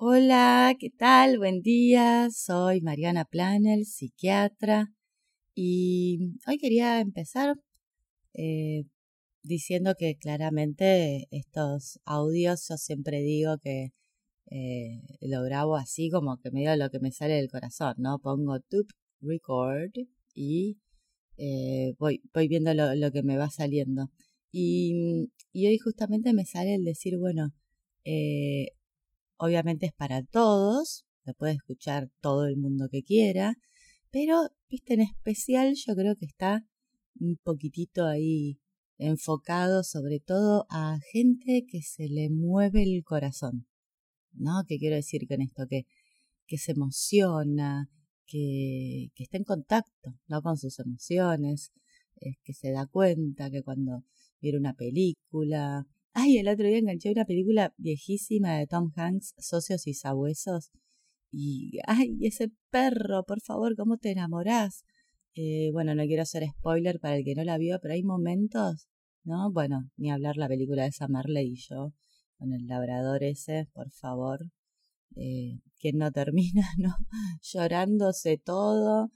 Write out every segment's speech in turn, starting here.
Hola, ¿qué tal? Buen día. Soy Mariana Planel, psiquiatra. Y hoy quería empezar eh, diciendo que claramente estos audios yo siempre digo que eh, lo grabo así como que medio lo que me sale del corazón, ¿no? Pongo tup record y eh, voy, voy viendo lo, que me va saliendo. Y, y, hoy justamente me sale el decir, bueno, obviamente es para todos, lo puede escuchar todo el mundo que quiera, pero, viste, en especial yo creo que está un poquitito ahí enfocado sobre todo a gente que se le mueve el corazón, ¿no? ¿Qué quiero decir con esto? Que, que se emociona, que, que está en contacto, ¿no? Con sus emociones, que se da cuenta que cuando viene una película, Ay, el otro día enganché una película viejísima de Tom Hanks, Socios y Sabuesos. Y, ay, ese perro, por favor, ¿cómo te enamorás? Eh, bueno, no quiero hacer spoiler para el que no la vio, pero hay momentos, ¿no? Bueno, ni hablar la película de Marley y yo, con el labrador ese, por favor. Eh, que no termina, ¿no? Llorándose todo.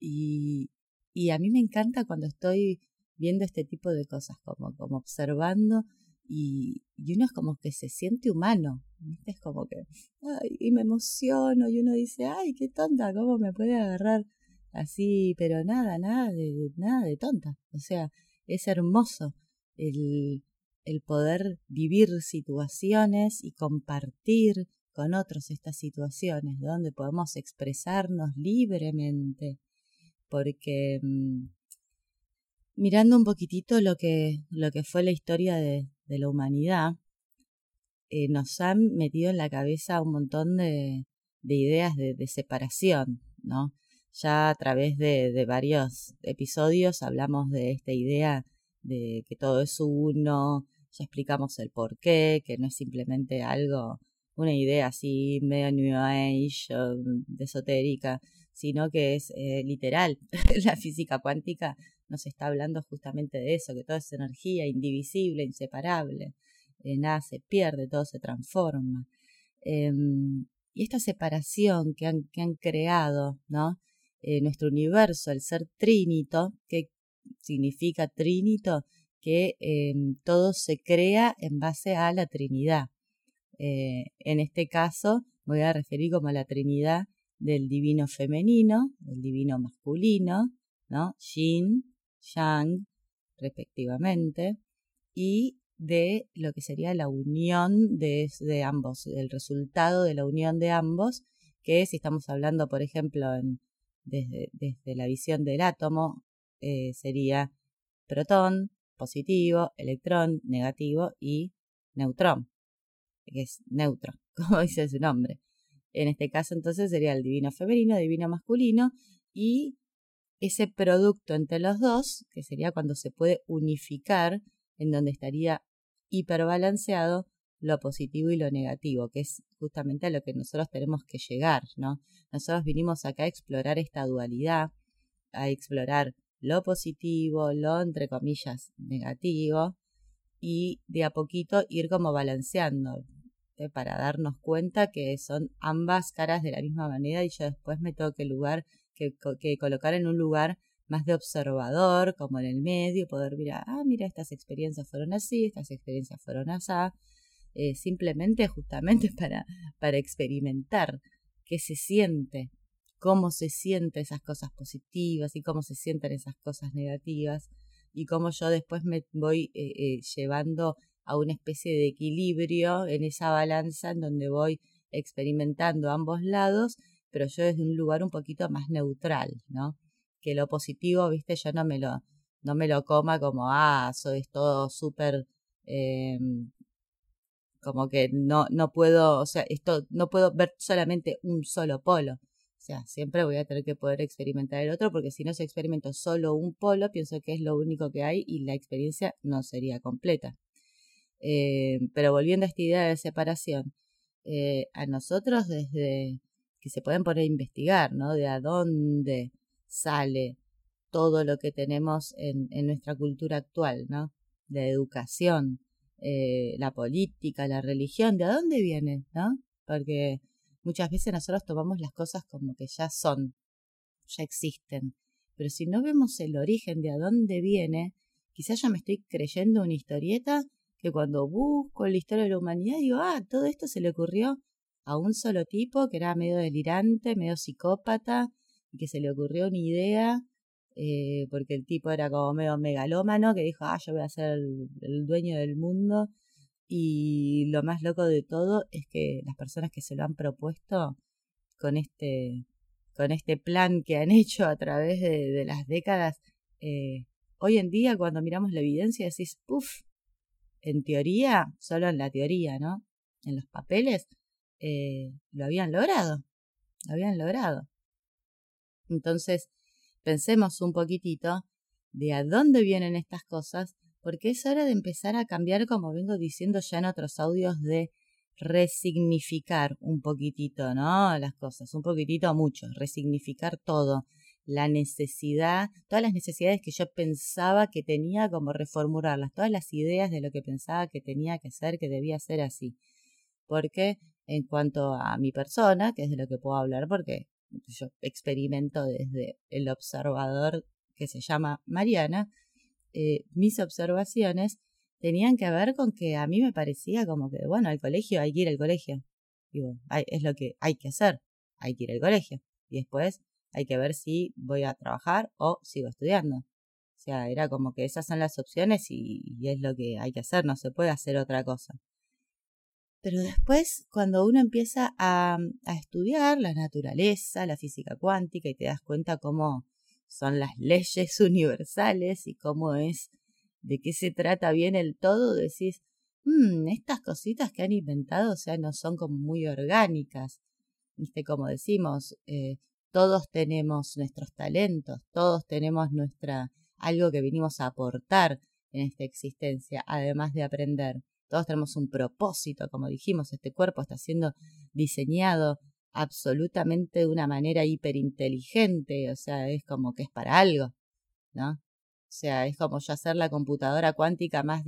Y, y a mí me encanta cuando estoy viendo este tipo de cosas, como, como observando y, uno es como que se siente humano, ¿viste? Es como que, ay, y me emociono y uno dice, ay, qué tonta, ¿cómo me puede agarrar así? Pero nada, nada de, nada de tonta. O sea, es hermoso el, el poder vivir situaciones y compartir con otros estas situaciones, donde podemos expresarnos libremente, porque mm, mirando un poquitito lo que, lo que fue la historia de, la humanidad, eh, nos han metido en la cabeza un montón de, de ideas de, separación, ¿no? Ya a través de, varios episodios hablamos de esta idea de que todo es uno, ya explicamos el por qué, que no es simplemente algo, una idea así medio New Age, de esotérica, sino que es eh, literal. la física cuántica nos está hablando justamente de eso, que todo es energía indivisible, inseparable, eh, nada se pierde, todo se transforma. Eh, y esta separación que han, que han creado, ¿no? Eh, nuestro universo, el ser trínito, que significa trínito, que em, todo se crea en base a la Trinidad. Eh, en este caso, voy a referir como a la Trinidad del divino femenino, del divino masculino, ¿no? Yin, Yang, respectivamente, y de lo que sería la unión de, ambos, el resultado de la unión de ambos, que si estamos hablando, por ejemplo, en, desde, desde, la visión del átomo, eh, sería protón, positivo, electrón, negativo y neutrón, que es neutro, como dice su nombre. En este caso entonces sería el divino femenino, divino masculino y ese producto entre los dos, que sería cuando se puede unificar, en donde estaría hiperbalanceado lo positivo y lo negativo, que es justamente a lo que nosotros tenemos que llegar, ¿no? Nosotros vinimos acá a explorar esta dualidad, a explorar lo positivo, lo entre comillas negativo, y de a poquito ir como balanceando, ¿eh? para darnos cuenta que son ambas caras de la misma manera y yo después me tengo que lugar que, colocar en un lugar más de observador, como en el medio, poder mirar, ah, mira, estas experiencias fueron así, estas experiencias fueron así, eh, simplemente justamente para, para experimentar qué se siente, cómo se sienten esas cosas positivas y cómo se sienten esas cosas negativas y cómo yo después me voy eh, eh, llevando a una especie de equilibrio en esa balanza en donde voy experimentando ambos lados pero yo desde un lugar un poquito más neutral, ¿no? Que lo positivo, viste, yo no me lo, no me lo coma como, ah, es todo súper, eh, como que no, no puedo, o sea, esto, no puedo ver solamente un solo polo. O sea, siempre voy a tener que poder experimentar el otro, porque si no se experimento solo un polo, pienso que es lo único que hay y la experiencia no sería completa. Eh, pero volviendo a esta idea de separación, eh, a nosotros desde que se pueden poner a investigar, ¿no? De a dónde sale todo lo que tenemos en, en nuestra cultura actual, ¿no? De educación, eh, la política, la religión, ¿de dónde viene, ¿no? porque muchas veces nosotros tomamos las cosas como que ya son, ya existen, pero si no vemos el origen de a dónde viene, quizás ya me estoy creyendo una historieta que cuando busco la historia de la humanidad digo, ah, todo esto se le ocurrió a un solo tipo que era medio delirante, medio psicópata, y que se le ocurrió una idea, eh, porque el tipo era como medio megalómano, que dijo, ah, yo voy a ser el, dueño del mundo. Y lo más loco de todo es que las personas que se lo han propuesto con este, con este plan que han hecho a través de, las décadas, eh, hoy en día cuando miramos la evidencia decís, puff, en teoría, solo en la teoría, ¿no? En los papeles, eh, lo habían logrado, lo habían logrado. Entonces, pensemos un poquitito de a dónde vienen estas cosas, porque es hora de empezar a cambiar, como vengo diciendo ya en otros audios, de resignificar un poquitito, ¿no? Las cosas, un poquitito mucho, resignificar todo, la necesidad, todas las necesidades que yo pensaba que tenía, como reformularlas, todas las ideas de lo que pensaba que tenía que ser, que debía ser así. Porque en cuanto a mi persona, que es de lo que puedo hablar, porque yo experimento desde el observador que se llama Mariana, eh, mis observaciones tenían que ver con que a mí me parecía como que, bueno, al colegio hay que ir al colegio. Digo, es lo que hay que hacer, hay que ir al colegio. Y después hay que ver si voy a trabajar o sigo estudiando. O sea, era como que esas son las opciones y, es lo que hay que hacer, no se puede hacer otra cosa. Pero después, cuando uno empieza a, a, estudiar la naturaleza, la física cuántica y te das cuenta cómo son las leyes universales y cómo es, de qué se trata bien el todo, decís, mmm, estas cositas que han inventado, o sea, no son como muy orgánicas. Viste, como decimos, eh, todos tenemos nuestros talentos, todos tenemos nuestra algo que vinimos a aportar en esta existencia, además de aprender. Todos tenemos un propósito, como dijimos, este cuerpo está siendo diseñado absolutamente de una manera hiperinteligente, o sea, es como que es para algo, ¿no? O sea, es como yo hacer la computadora cuántica más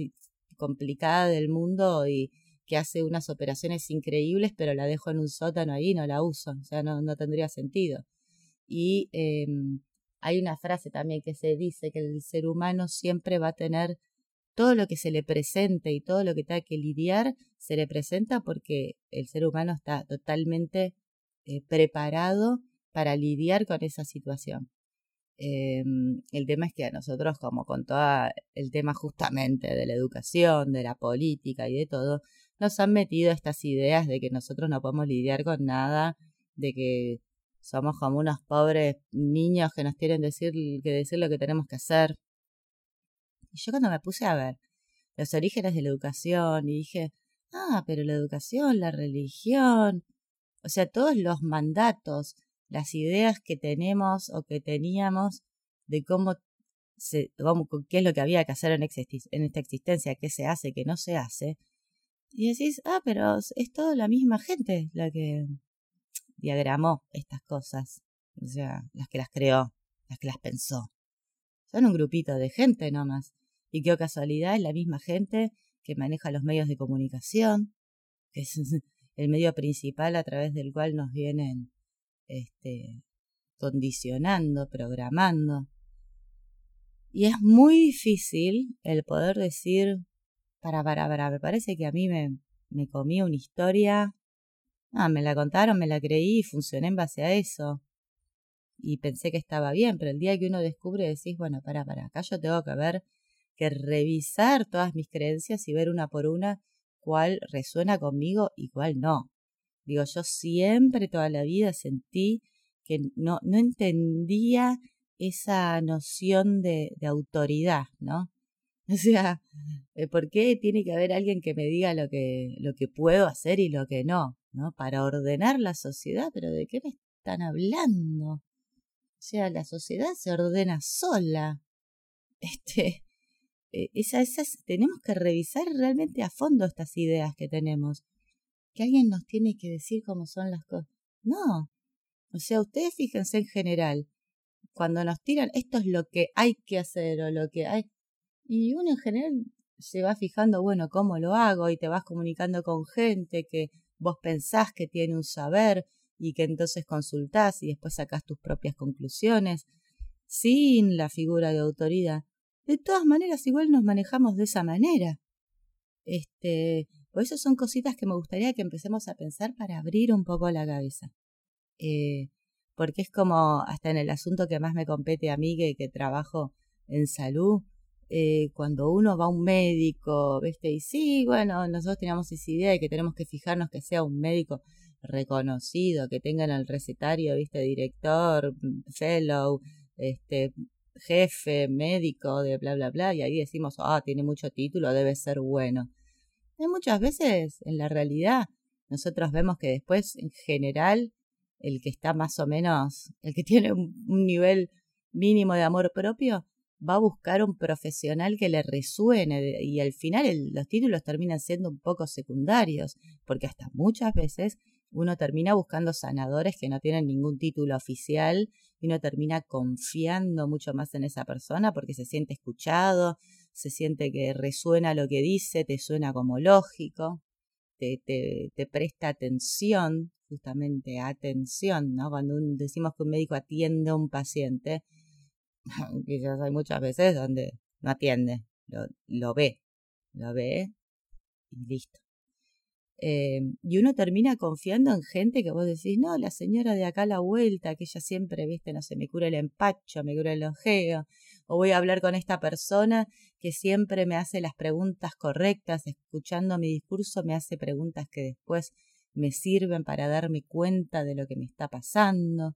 complicada del mundo y que hace unas operaciones increíbles, pero la dejo en un sótano ahí y no la uso. O sea, no, no tendría sentido. Y em, hay una frase también que se dice que el ser humano siempre va a tener todo lo que se le presente y todo lo que tenga que lidiar, se le presenta porque el ser humano está totalmente eh, preparado para lidiar con esa situación. Em, el tema es que a nosotros, como con todo el tema justamente de la educación, de la política y de todo, nos han metido estas ideas de que nosotros no podemos lidiar con nada, de que somos como unos pobres niños que nos quieren decir que decir lo que tenemos que hacer. Y yo cuando me puse a ver los orígenes de la educación y dije, ah, pero la educación, la religión, o sea, todos los mandatos, las ideas que tenemos o que teníamos de cómo se, cómo, qué es lo que había que hacer en, en esta existencia, qué se hace, qué no se hace, y decís, ah, pero es toda la misma gente la que diagramó estas cosas. O sea, las que las creó, las que las pensó. Son un grupito de gente nomás. Y qué casualidad es la misma gente que maneja los medios de comunicación, que es el medio principal a través del cual nos vienen este, condicionando, programando. Y es muy difícil el poder decir, para, para, para, me parece que a mí me, me comí una historia. Ah, me la contaron, me la creí y funcioné en base a eso. Y pensé que estaba bien, pero el día que uno descubre decís, bueno, para, para, acá yo tengo que ver, que revisar todas mis creencias y ver una por una cuál resuena conmigo y cuál no. Digo, yo siempre, toda la vida sentí que no, no entendía esa noción de, autoridad, ¿no? O sea, eh, ¿por qué tiene que haber alguien que me diga lo que, lo que puedo hacer y lo que no? ¿No? Para ordenar la sociedad, pero ¿de qué me están hablando? O sea, la sociedad se ordena sola. Este, esa, esas, tenemos que revisar realmente a fondo estas ideas que tenemos. Que alguien nos tiene que decir cómo son las cosas. No. O sea, ustedes fíjense en general, cuando nos tiran esto es lo que hay que hacer o lo que hay, y uno en general se va fijando, bueno, cómo lo hago y te vas comunicando con gente que vos pensás que tiene un saber y que entonces consultás y después sacás tus propias conclusiones, sin la figura de autoridad. De todas maneras, igual nos manejamos de esa manera. Este, por eso son cositas que me gustaría que empecemos a pensar para abrir un poco la cabeza. Eh, porque es como, hasta en el asunto que más me compete a mí, que, que trabajo en salud, eh, cuando uno va a un médico, ¿viste? Y sí, bueno, nosotros teníamos esa idea de que tenemos que fijarnos que sea un médico reconocido, que tenga en el recetario, ¿viste? Director, fellow, este, jefe, médico, de bla, bla, bla, y ahí decimos, ah, tiene mucho título, debe ser bueno. Y muchas veces, en la realidad, nosotros vemos que después, en general, el que está más o menos, el que tiene un nivel mínimo de amor propio, va a buscar un profesional que le resuene y al final los títulos terminan siendo un poco secundarios, porque hasta muchas veces uno termina buscando sanadores que no tienen ningún título oficial y uno termina confiando mucho más en esa persona porque se siente escuchado, se siente que resuena lo que dice, te suena como lógico, te, te, te presta atención, justamente atención, ¿no? Cuando decimos que un médico atiende a un paciente, quizás hay muchas veces donde no atiende, lo, lo ve, lo ve y listo. Eh, y uno termina confiando en gente que vos decís, no, la señora de acá a la vuelta, que ella siempre, viste, no sé, me cura el empacho, me cura el ojeo, o voy a hablar con esta persona que siempre me hace las preguntas correctas, escuchando mi discurso me hace preguntas que después me sirven para darme cuenta de lo que me está pasando.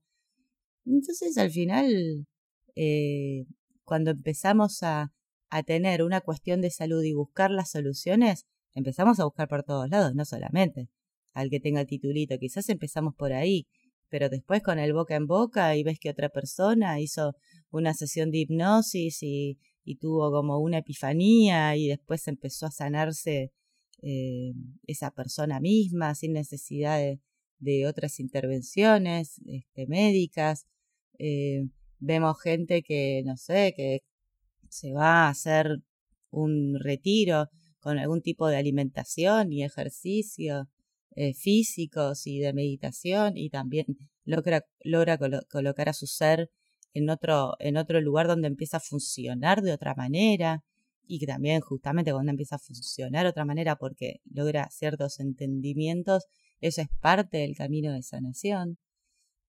Entonces al final eh, cuando empezamos a, a tener una cuestión de salud y buscar las soluciones, empezamos a buscar por todos lados, no solamente al que tenga el titulito, quizás empezamos por ahí, pero después con el boca en boca y ves que otra persona hizo una sesión de hipnosis y, tuvo como una epifanía y después empezó a sanarse eh, esa persona misma sin necesidad de, de otras intervenciones este, médicas. Eh, Vemos gente que, no sé, que se va a hacer un retiro con algún tipo de alimentación y ejercicio eh, físicos y de meditación y también logra, logra colocar a su ser en otro, en otro lugar donde empieza a funcionar de otra manera y que también justamente cuando empieza a funcionar de otra manera porque logra ciertos entendimientos, eso es parte del camino de sanación.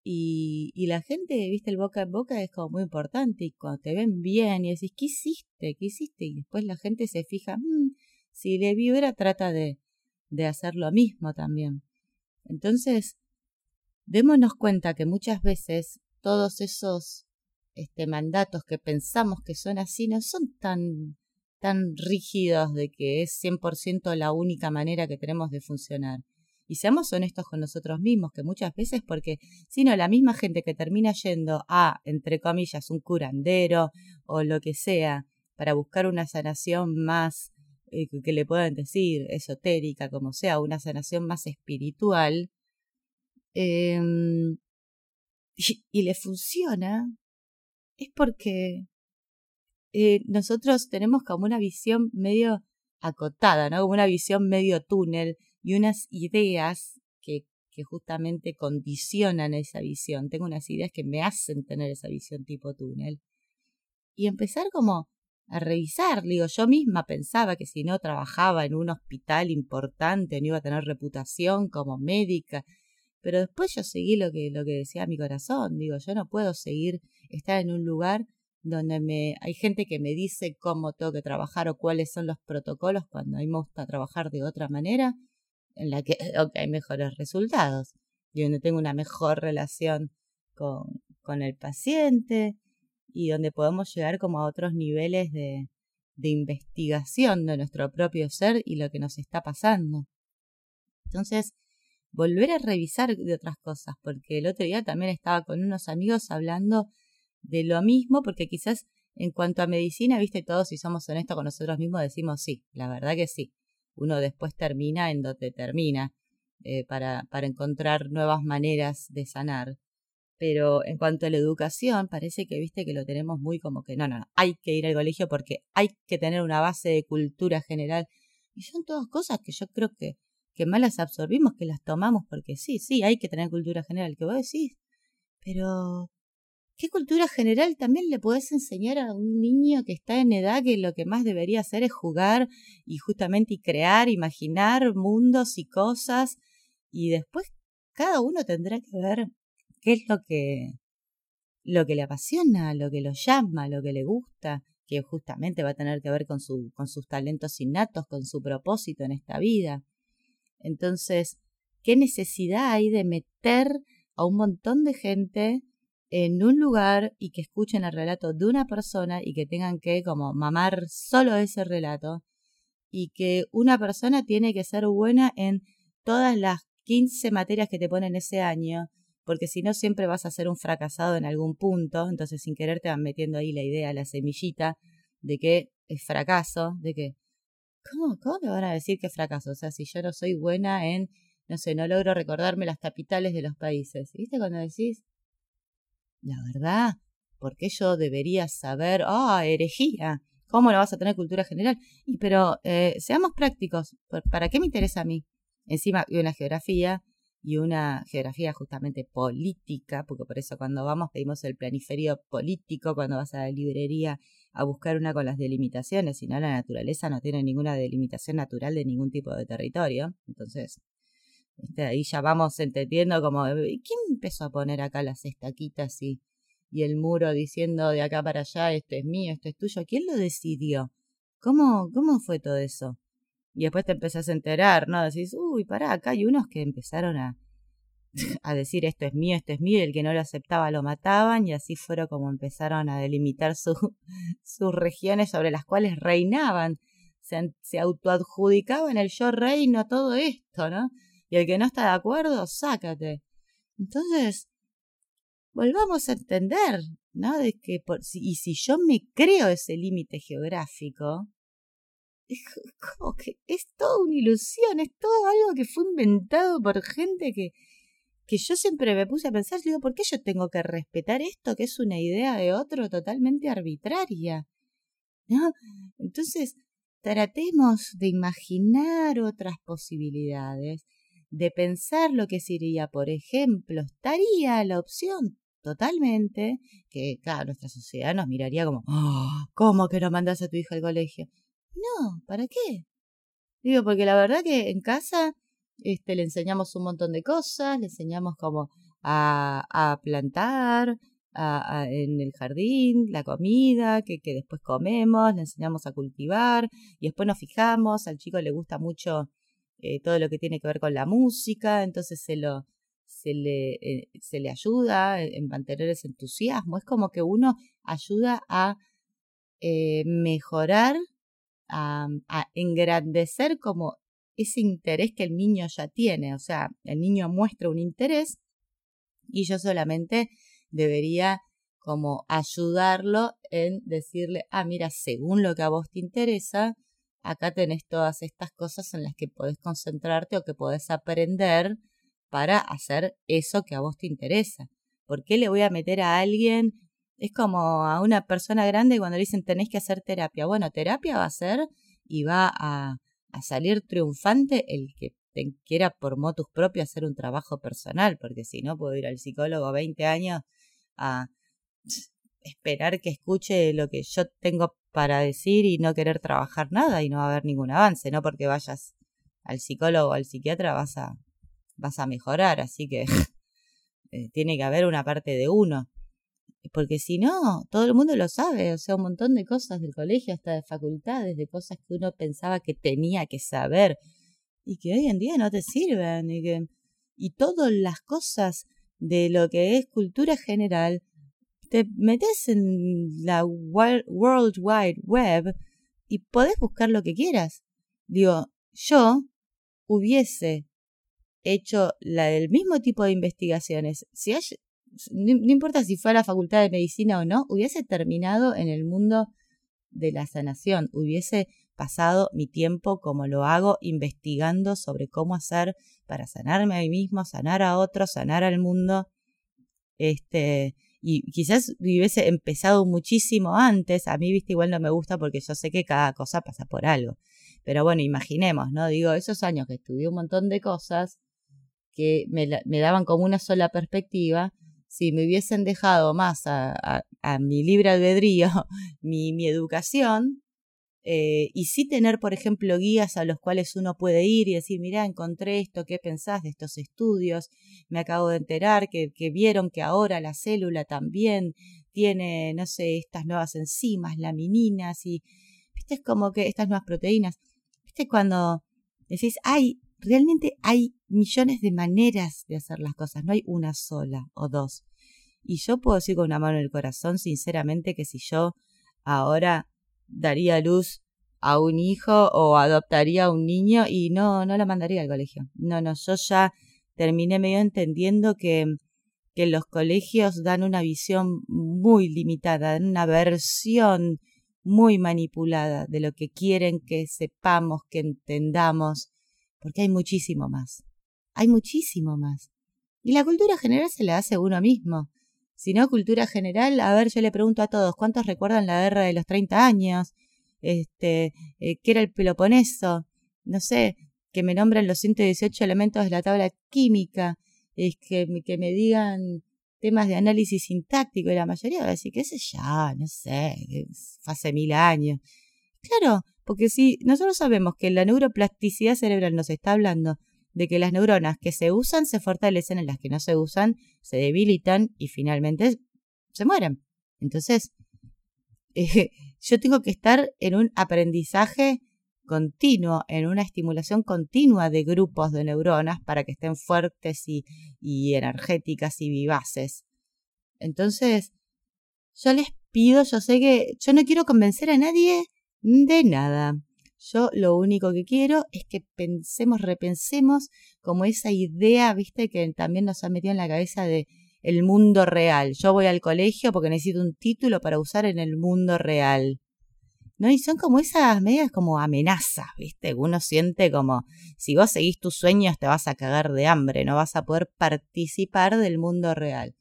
Y, y, la gente, viste, el boca en boca es como muy importante y cuando te ven bien y decís, ¿qué hiciste? ¿Qué hiciste? Y después la gente se fija, mmm, si le vibra trata de, de hacer lo mismo también. Entonces, démonos cuenta que muchas veces todos esos este, mandatos que pensamos que son así no son tan, tan rígidos de que es 100% la única manera que tenemos de funcionar y seamos honestos con nosotros mismos, que muchas veces porque, si no, la misma gente que termina yendo a, entre comillas, un curandero o lo que sea, para buscar una sanación más, eh, que le puedan decir, esotérica, como sea, una sanación más espiritual, em, y, le funciona, es porque eh, nosotros tenemos como una visión medio acotada, ¿no? Como una visión medio túnel y unas ideas que, que justamente condicionan esa visión. Tengo unas ideas que me hacen tener esa visión tipo túnel. Y empezar como a revisar, digo, yo misma pensaba que si no trabajaba en un hospital importante no iba a tener reputación como médica, pero después yo seguí lo que, lo que decía mi corazón, digo, yo no puedo seguir estar en un lugar donde me, hay gente que me dice cómo tengo que trabajar o cuáles son los protocolos cuando a mí me gusta trabajar de otra manera en la que hay mejores resultados. Y donde tengo una mejor relación con, con el paciente y donde podemos llegar como a otros niveles de, de investigación de nuestro propio ser y lo que nos está pasando. Entonces, volver a revisar de otras cosas, porque el otro día también estaba con unos amigos hablando de lo mismo, porque quizás en cuanto a medicina, viste, todos si somos honestos con nosotros mismos decimos sí, la verdad que sí uno después termina en donde termina eh, para, para encontrar nuevas maneras de sanar. Pero en cuanto a la educación, parece que viste que lo tenemos muy como que no, no, no, hay que ir al colegio porque hay que tener una base de cultura general. Y son todas cosas que yo creo que, que más las absorbimos, que las tomamos, porque sí, sí, hay que tener cultura general, que vos decís, pero ¿qué cultura general también le podés enseñar a un niño que está en edad que lo que más debería hacer es jugar y justamente y crear, imaginar mundos y cosas y después cada uno tendrá que ver qué es lo que lo que le apasiona, lo que lo llama, lo que le gusta, que justamente va a tener que ver con, su, con sus talentos innatos, con su propósito en esta vida. Entonces, ¿qué necesidad hay de meter a un montón de gente en un lugar y que escuchen el relato de una persona y que tengan que como mamar solo ese relato y que una persona tiene que ser buena en todas las 15 materias que te ponen ese año porque si no siempre vas a ser un fracasado en algún punto, entonces sin querer te van metiendo ahí la idea, la semillita de que es fracaso, de que, ¿cómo, cómo me van a decir que es fracaso? O sea, si yo no soy buena en, no sé, no logro recordarme las capitales de los países. ¿Viste cuando decís, la verdad, ¿por qué yo debería saber, ah, herejía? ¿Cómo no vas a tener cultura general? Y pero eh, seamos prácticos, ¿para qué me interesa a mí? Encima, una geografía, y una geografía justamente política, porque por eso cuando vamos pedimos el planiferio político, cuando vas a la librería a buscar una con las delimitaciones, si no la naturaleza no tiene ninguna delimitación natural de ningún tipo de territorio. Entonces, ahí ya vamos entendiendo como, ¿quién empezó a poner acá las estaquitas y, y el muro diciendo de acá para allá, esto es mío, esto es tuyo? ¿Quién lo decidió? ¿Cómo, cómo fue todo eso? Y después te empezás a enterar, ¿no? Decís, uy, pará, acá hay unos que empezaron a, a decir esto es mío, esto es mío, y el que no lo aceptaba lo mataban, y así fueron como empezaron a delimitar su, sus regiones sobre las cuales reinaban. Se, se autoadjudicaban el yo reino, todo esto, ¿no? Y el que no está de acuerdo, sácate. Entonces, volvamos a entender, ¿no? De que por, y si yo me creo ese límite geográfico, como que es toda una ilusión, es todo algo que fue inventado por gente que, que yo siempre me puse a pensar, digo, ¿por qué yo tengo que respetar esto que es una idea de otro totalmente arbitraria? ¿No? Entonces, tratemos de imaginar otras posibilidades, de pensar lo que sería, por ejemplo, estaría la opción totalmente que, claro, nuestra sociedad nos miraría como, oh, ¿cómo que no mandas a tu hijo al colegio? No, ¿para qué? Digo, porque la verdad que en casa este, le enseñamos un montón de cosas, le enseñamos como a, plantar en el jardín, la comida que, que después comemos, le enseñamos a cultivar y después nos fijamos, al chico le gusta mucho eh, todo lo que tiene que ver con la música, entonces se lo se le, eh, se le ayuda en mantener ese entusiasmo. Es como que uno ayuda a eh, mejorar a, engrandecer como ese interés que el niño ya tiene. O sea, el niño muestra un interés y yo solamente debería como ayudarlo en decirle, ah, mira, según lo que a vos te interesa, acá tenés todas estas cosas en las que podés concentrarte o que podés aprender para hacer eso que a vos te interesa. ¿Por qué le voy a meter a alguien es como a una persona grande cuando le dicen tenés que hacer terapia. Bueno, terapia va a ser y va a, salir triunfante el que te quiera por motus propio hacer un trabajo personal, porque si no puedo ir al psicólogo 20 años a esperar que escuche lo que yo tengo para decir y no querer trabajar nada y no va a haber ningún avance, no porque vayas al psicólogo o al psiquiatra vas a vas a mejorar, así que eh, tiene que haber una parte de uno porque si no, todo el mundo lo sabe, o sea, un montón de cosas del colegio, hasta de facultades, de cosas que uno pensaba que tenía que saber y que hoy en día no te sirven y que y todas las cosas de lo que es cultura general te metes en la World Wide Web y podés buscar lo que quieras. Digo, yo hubiese hecho la del mismo tipo de investigaciones. Si no, importa si fue a la facultad de medicina o no, hubiese terminado en el mundo de la sanación, hubiese pasado mi tiempo como lo hago investigando sobre cómo hacer para sanarme a mí mismo, sanar a otros, sanar al mundo. Este, y quizás hubiese empezado muchísimo antes. A mí, viste, igual no me gusta porque yo sé que cada cosa pasa por algo. Pero bueno, imaginemos, ¿no? Digo, esos años que estudié un montón de cosas que me, me daban como una sola perspectiva, si me hubiesen dejado más a, mi libre albedrío, mi, educación, eh, y sí tener, por ejemplo, guías a los cuales uno puede ir y decir, mira, encontré esto, ¿qué pensás de estos estudios? Me acabo de enterar que, que vieron que ahora la célula también tiene, no sé, estas nuevas enzimas, lamininas y, viste, es como que estas nuevas proteínas. Viste, cuando decís, hay, realmente hay millones de maneras de hacer las cosas, no hay una sola o dos. Y yo puedo decir con una mano en el corazón, sinceramente, que si yo ahora daría luz a un hijo o adoptaría a un niño y no, no lo mandaría al colegio. No, no, yo ya terminé medio entendiendo que, que los colegios dan una visión muy limitada, dan una versión muy manipulada de lo que quieren que sepamos, que entendamos, porque hay muchísimo más. Hay muchísimo más. Y la cultura general se la hace uno mismo. Si no, cultura general, a ver, yo le pregunto a todos, ¿cuántos recuerdan la guerra de los 30 años? Este, eh, ¿Qué era el Peloponeso? No sé, que me nombren los 118 elementos de la tabla química, es que, que me digan temas de análisis sintáctico y la mayoría va a decir, qué sé ya, no sé, hace mil años. Claro, porque si nosotros sabemos que la neuroplasticidad cerebral nos está hablando de que las neuronas que se usan se fortalecen, en las que no se usan se debilitan y finalmente se mueren. Entonces, eh, yo tengo que estar en un aprendizaje continuo, en una estimulación continua de grupos de neuronas para que estén fuertes y, y energéticas y vivaces. Entonces, yo les pido, yo sé que yo no quiero convencer a nadie de nada. Yo lo único que quiero es que pensemos, repensemos como esa idea, viste, que también nos ha metido en la cabeza de el mundo real. Yo voy al colegio porque necesito un título para usar en el mundo real. ¿No? Y son como esas medias como amenazas, ¿viste? Uno siente como si vos seguís tus sueños te vas a cagar de hambre, no vas a poder participar del mundo real.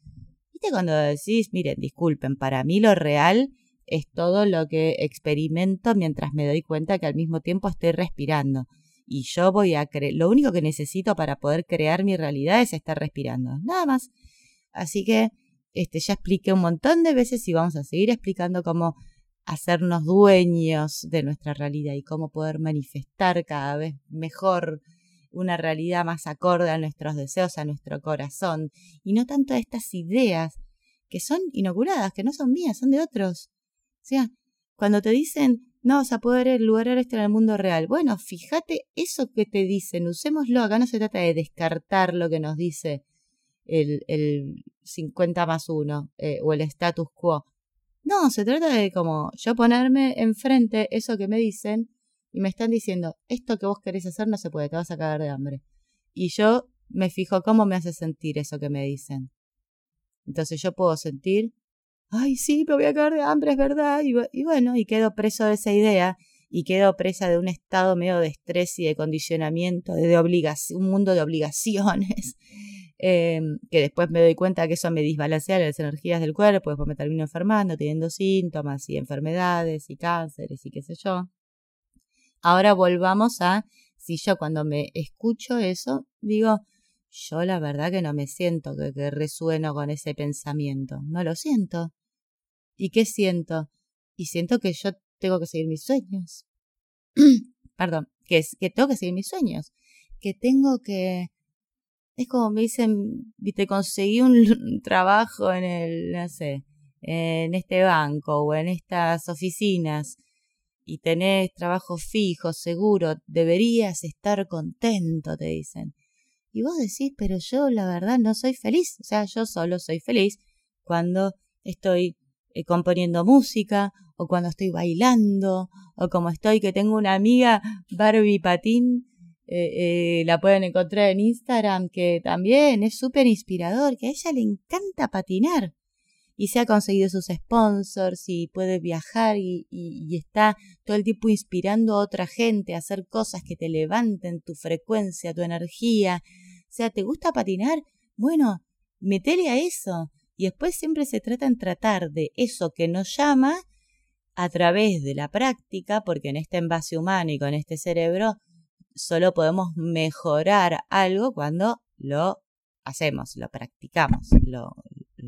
¿Viste cuando decís, miren, disculpen, para mí lo real es todo lo que experimento mientras me doy cuenta que al mismo tiempo estoy respirando. Y yo voy a creer, lo único que necesito para poder crear mi realidad es estar respirando, nada más. Así que este, ya expliqué un montón de veces y vamos a seguir explicando cómo hacernos dueños de nuestra realidad y cómo poder manifestar cada vez mejor una realidad más acorde a nuestros deseos, a nuestro corazón, y no tanto a estas ideas que son inoculadas, que no son mías, son de otros. Sea, cuando te dicen, no vas a poder lograr esto en el mundo real, bueno, fíjate eso que te dicen, usémoslo, acá no se trata de descartar lo que nos dice el, el 50 más 1 eh, o el status quo. No, se trata de como yo ponerme enfrente eso que me dicen y me están diciendo, esto que vos querés hacer no se puede, te vas a cagar de hambre. Y yo me fijo cómo me hace sentir eso que me dicen. Entonces yo puedo sentir ay, sí, me voy a caer de hambre, es verdad. Y, bueno, y quedo preso de esa idea y quedo presa de un estado medio de estrés y de condicionamiento, de, obligación, un mundo de obligaciones, em, que después me doy cuenta que eso me desbalancea las energías del cuerpo, después me termino enfermando, teniendo síntomas y enfermedades y cánceres y qué sé yo. Ahora volvamos a, si yo cuando me escucho eso, digo, yo la verdad que no me siento que, resueno con ese pensamiento, no lo siento. ¿Y qué siento? Y siento que yo tengo que seguir mis sueños. Perdón, que, que tengo que seguir mis sueños. Que tengo que... Es como me dicen, viste, conseguí un trabajo en el, no sé, en este banco o en estas oficinas y tenés trabajo fijo, seguro, deberías estar contento, te dicen. Y vos decís, pero yo la verdad no soy feliz. O sea, yo solo soy feliz cuando estoy eh, componiendo música o cuando estoy bailando o como estoy que tengo una amiga Barbie Patín eh, eh, la pueden encontrar en Instagram que también es súper inspirador que a ella le encanta patinar y se ha conseguido sus sponsors y puede viajar y, está todo el tiempo inspirando a otra gente a hacer cosas que te levanten tu frecuencia, tu energía. O sea, ¿te gusta patinar? Bueno, metele a eso. Y después siempre se trata en tratar de eso que nos llama, a través de la práctica, porque en este envase humano y con este cerebro solo podemos mejorar algo cuando lo hacemos, lo practicamos, lo,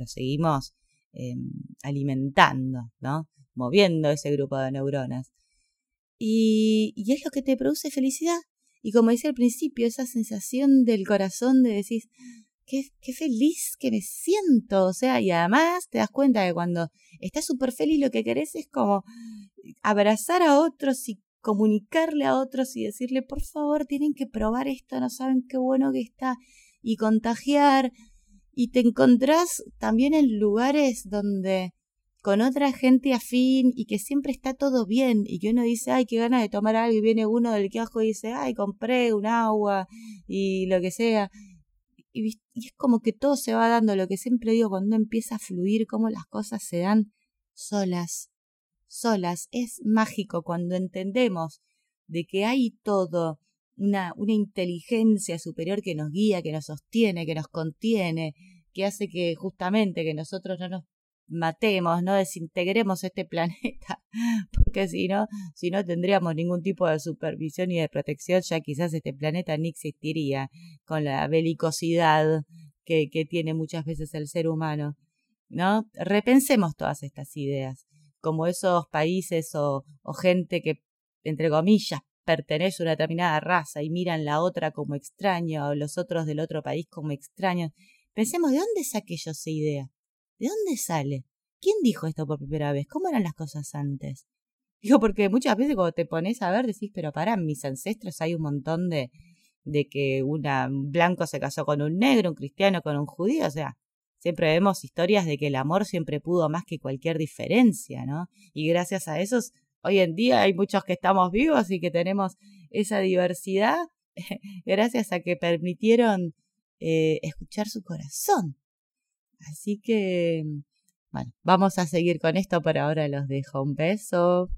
seguimos em, alimentando, ¿no? Moviendo ese grupo de neuronas. Y, es lo que te produce felicidad. Y como decía al principio, esa sensación del corazón de decir, qué, qué feliz que me siento. O sea, y además te das cuenta que cuando estás súper feliz lo que querés es como abrazar a otros y comunicarle a otros y decirle, por favor, tienen que probar esto, no saben qué bueno que está, y contagiar. Y te encontrás también en lugares donde con otra gente afín y que siempre está todo bien y que uno dice, ay, qué ganas de tomar algo y viene uno del kiosco y dice, ay, compré un agua y lo que sea. Y, y, es como que todo se va dando, lo que siempre digo, cuando empieza a fluir, cómo las cosas se dan solas, solas. Es mágico cuando entendemos de que hay todo, una, una inteligencia superior que nos guía, que nos sostiene, que nos contiene, que hace que justamente que nosotros no nos matemos, no desintegremos este planeta, porque si no, si no tendríamos ningún tipo de supervisión y de protección, ya quizás este planeta ni existiría con la belicosidad que, que tiene muchas veces el ser humano. ¿No? Repensemos todas estas ideas, como esos países o, o gente que, entre comillas, pertenece a una determinada raza y miran la otra como extraño o los otros del otro país como extraños. Pensemos, ¿de dónde saqué yo esa idea? ¿De dónde sale? ¿Quién dijo esto por primera vez? ¿Cómo eran las cosas antes? Digo, porque muchas veces cuando te pones a ver decís, pero para mis ancestros hay un montón de, de que una, un blanco se casó con un negro, un cristiano con un judío, o sea, siempre vemos historias de que el amor siempre pudo más que cualquier diferencia, ¿no? Y gracias a eso, hoy en día hay muchos que estamos vivos y que tenemos esa diversidad gracias a que permitieron eh, escuchar su corazón. Así que, bueno, vamos a seguir con esto. Por ahora los dejo. Un beso.